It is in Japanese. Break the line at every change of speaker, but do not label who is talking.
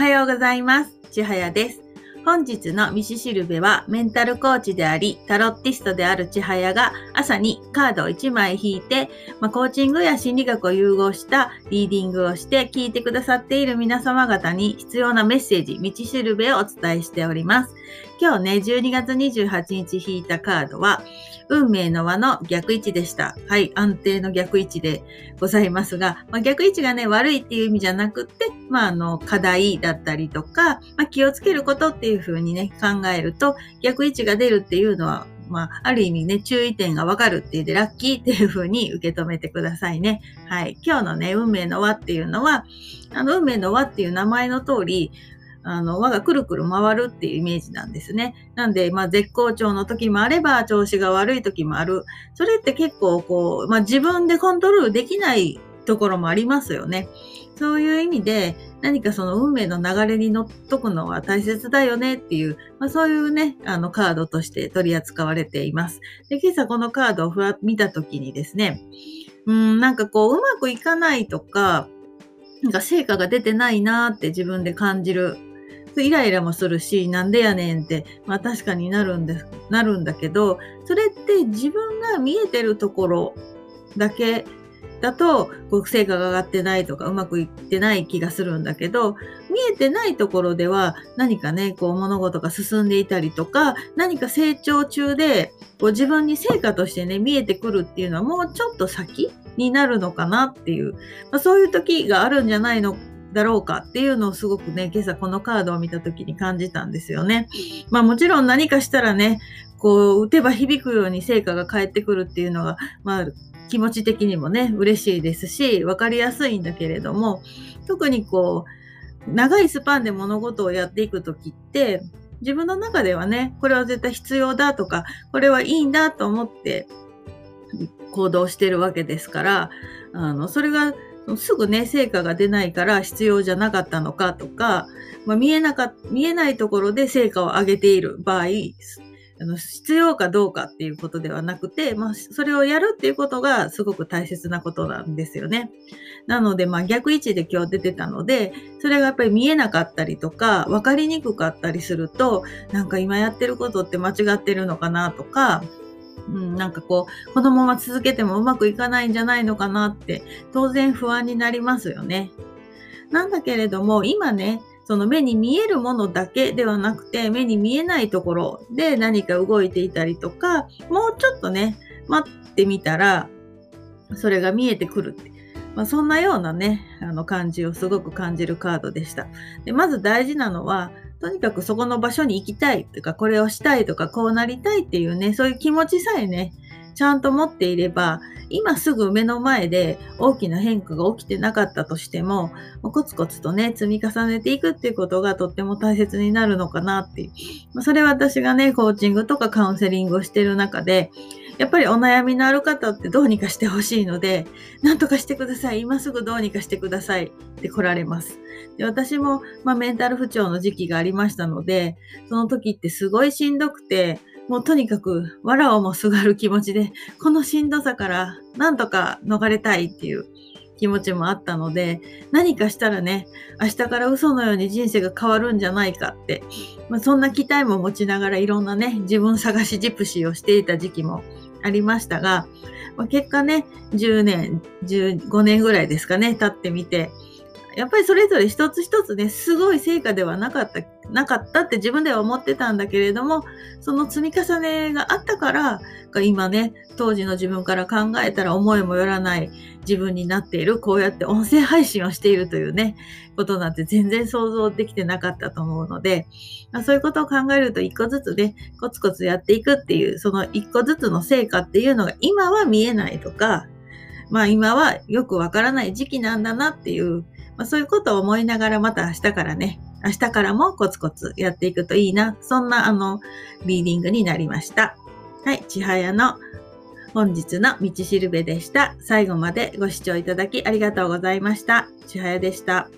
はようございます。ちはやです。本日の道しるべはメンタルコーチであり、タロッティストであるちはやが朝にカードを1枚引いて、まあ、コーチングや心理学を融合したリーディングをして聞いてくださっている皆様方に必要なメッセージ、道しるべをお伝えしております。今日ね、12月28日引いたカードは、運命の輪の逆位置でした。はい、安定の逆位置でございますが、まあ、逆位置がね、悪いっていう意味じゃなくて、まあ、あの、課題だったりとか、まあ、気をつけることっていうふうにね、考えると、逆位置が出るっていうのは、まあ、ある意味ね、注意点がわかるっていうで、ラッキーっていう風に受け止めてくださいね。はい。今日のね、運命の輪っていうのは、あの、運命の輪っていう名前の通り、あの、輪がくるくる回るっていうイメージなんですね。なんで、まあ、絶好調の時もあれば、調子が悪い時もある。それって結構、こう、まあ、自分でコントロールできないところもありますよね。そういう意味で、何かその運命の流れに乗っとくのは大切だよねっていう、まあ、そういうね、あのカードとして取り扱われています。で、今朝このカードをふわ見たときにですね、うん、なんかこう、うまくいかないとか、なんか成果が出てないなって自分で感じるイライラもするし、なんでやねんって、まあ確かになるんです、なるんだけど、それって自分が見えてるところだけだと、こう成果が上がってないとか、うまくいってない気がするんだけど、見えてないところでは何かね、こう物事が進んでいたりとか、何か成長中で、こう自分に成果としてね、見えてくるっていうのはもうちょっと先になるのかなっていう、まあ、そういう時があるんじゃないのだろうかっていうのをすごくね、今朝このカードを見た時に感じたんですよね。まあもちろん何かしたらね、こう、打てば響くように成果が返ってくるっていうのが、まあ気持ち的にもね、嬉しいですし、わかりやすいんだけれども、特にこう、長いスパンで物事をやっていく時って、自分の中ではね、これは絶対必要だとか、これはいいんだと思って行動してるわけですから、あの、それがすぐね、成果が出ないから必要じゃなかったのかとか、まあ、見えなか、見えないところで成果を上げている場合、あの必要かどうかっていうことではなくて、まあ、それをやるっていうことがすごく大切なことなんですよね。なので、まあ、逆位置で今日出てたので、それがやっぱり見えなかったりとか、分かりにくかったりすると、なんか今やってることって間違ってるのかなとか、うん、なんかこう、このまま続けてもうまくいかないんじゃないのかなって、当然不安になりますよね。なんだけれども、今ね、その目に見えるものだけではなくて、目に見えないところで何か動いていたりとか、もうちょっとね、待ってみたら、それが見えてくるって。まあ、そんなようなね、あの感じをすごく感じるカードでした。でまず大事なのは、とにかくそこの場所に行きたいとか、これをしたいとか、こうなりたいっていうね、そういう気持ちさえね、ちゃんと持っていれば、今すぐ目の前で大きな変化が起きてなかったとしても、コツコツとね、積み重ねていくっていうことがとっても大切になるのかなっていう。それは私がね、コーチングとかカウンセリングをしてる中で、やっぱりお悩みのある方ってどうにかしてほしいので、なんとかしてください。今すぐどうにかしてくださいって来られます。で私も、まあ、メンタル不調の時期がありましたので、その時ってすごいしんどくて、もうとにかく、わらをもすがる気持ちで、このしんどさからなんとか逃れたいっていう気持ちもあったので、何かしたらね、明日から嘘のように人生が変わるんじゃないかって、まあ、そんな期待も持ちながらいろんなね、自分探しジプシーをしていた時期もありましたが、まあ、結果ね、10年、15年ぐらいですかね、経ってみて、やっぱりそれぞれ一つ一つね、すごい成果ではなかった、なかったって自分では思ってたんだけれども、その積み重ねがあったから、今ね、当時の自分から考えたら思いもよらない自分になっている、こうやって音声配信をしているというね、ことなんて全然想像できてなかったと思うので、まあ、そういうことを考えると一個ずつね、コツコツやっていくっていう、その一個ずつの成果っていうのが今は見えないとか、まあ今はよくわからない時期なんだなっていう、まあ、そういうことを思いながらまた明日からね、明日からもコツコツやっていくといいな、そんなあの、リーディングになりました。はい、ちはやの本日の道しるべでした。最後までご視聴いただきありがとうございました。ちはやでした。